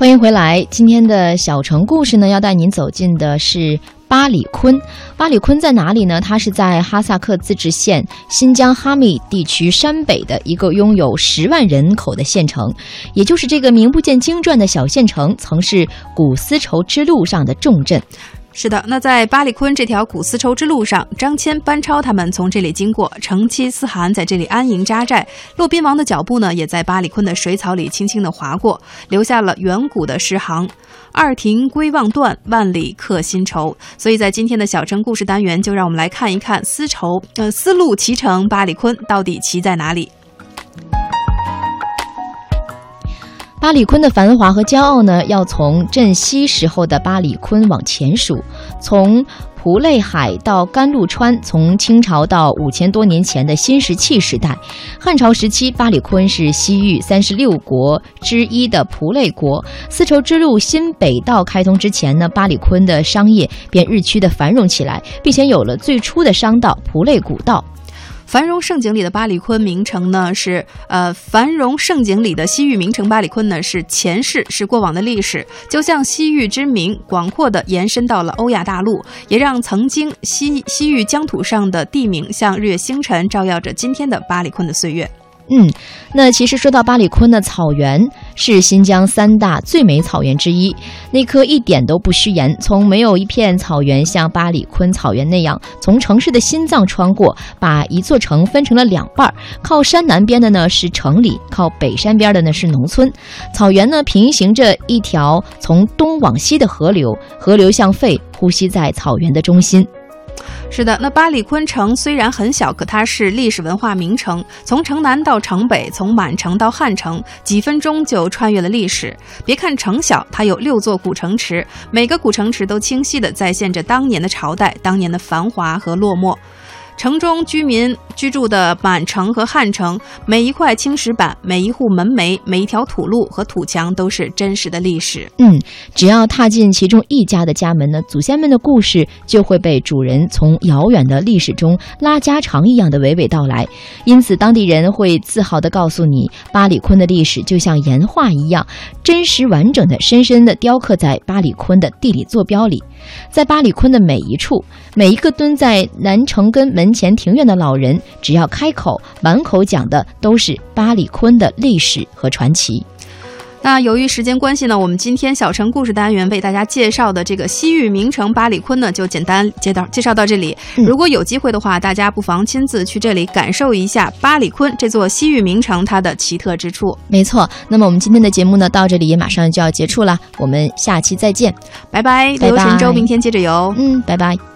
欢迎回来。今天的小城故事呢，要带您走进的是巴里坤。巴里坤在哪里呢？它是在哈萨克自治县新疆哈密地区山北的一个拥有十万人口的县城，也就是这个名不见经传的小县城，曾是古丝绸之路上的重镇。是的，那在巴里坤这条古丝绸之路上，张骞、班超他们从这里经过，成吉思汗在这里安营扎寨，骆宾王的脚步呢，也在巴里坤的水草里轻轻地划过，留下了远古的诗行：“二庭归望断，万里刻新愁。”所以在今天的小城故事单元，就让我们来看一看丝绸，呃，丝路骑乘巴里坤到底骑在哪里。巴里坤的繁华和骄傲呢，要从镇西时候的巴里坤往前数，从蒲类海到甘露川，从清朝到五千多年前的新石器时代。汉朝时期，巴里坤是西域三十六国之一的蒲类国。丝绸之路新北道开通之前呢，巴里坤的商业便日趋的繁荣起来，并且有了最初的商道蒲类古道。繁荣盛景里的巴里坤名城呢，是呃繁荣盛景里的西域名城巴里坤呢，是前世，是过往的历史，就像西域之名广阔的延伸到了欧亚大陆，也让曾经西西域疆土上的地名像日月星辰，照耀着今天的巴里坤的岁月。嗯，那其实说到巴里坤的草原是新疆三大最美草原之一，那颗一点都不虚言。从没有一片草原像巴里坤草原那样从城市的心脏穿过，把一座城分成了两半。靠山南边的呢是城里，靠北山边的呢是农村。草原呢平行着一条从东往西的河流，河流像肺，呼吸在草原的中心。是的，那八里坤城虽然很小，可它是历史文化名城。从城南到城北，从满城到汉城，几分钟就穿越了历史。别看城小，它有六座古城池，每个古城池都清晰地再现着当年的朝代、当年的繁华和落寞。城中居民居住的满城和汉城，每一块青石板、每一户门楣、每一条土路和土墙，都是真实的历史。嗯，只要踏进其中一家的家门呢，祖先们的故事就会被主人从遥远的历史中拉家常一样的娓娓道来。因此，当地人会自豪地告诉你，巴里坤的历史就像岩画一样，真实完整的、深深地雕刻在巴里坤的地理坐标里。在巴里坤的每一处，每一个蹲在南城根门前庭院的老人，只要开口，满口讲的都是巴里坤的历史和传奇。那由于时间关系呢，我们今天小城故事单元为大家介绍的这个西域名城巴里坤呢，就简单介绍介绍到这里。如果有机会的话，大家不妨亲自去这里感受一下巴里坤这座西域名城它的奇特之处。没错，那么我们今天的节目呢，到这里也马上就要结束了，我们下期再见，拜拜。拜拜流神州明天接着游。嗯，拜拜。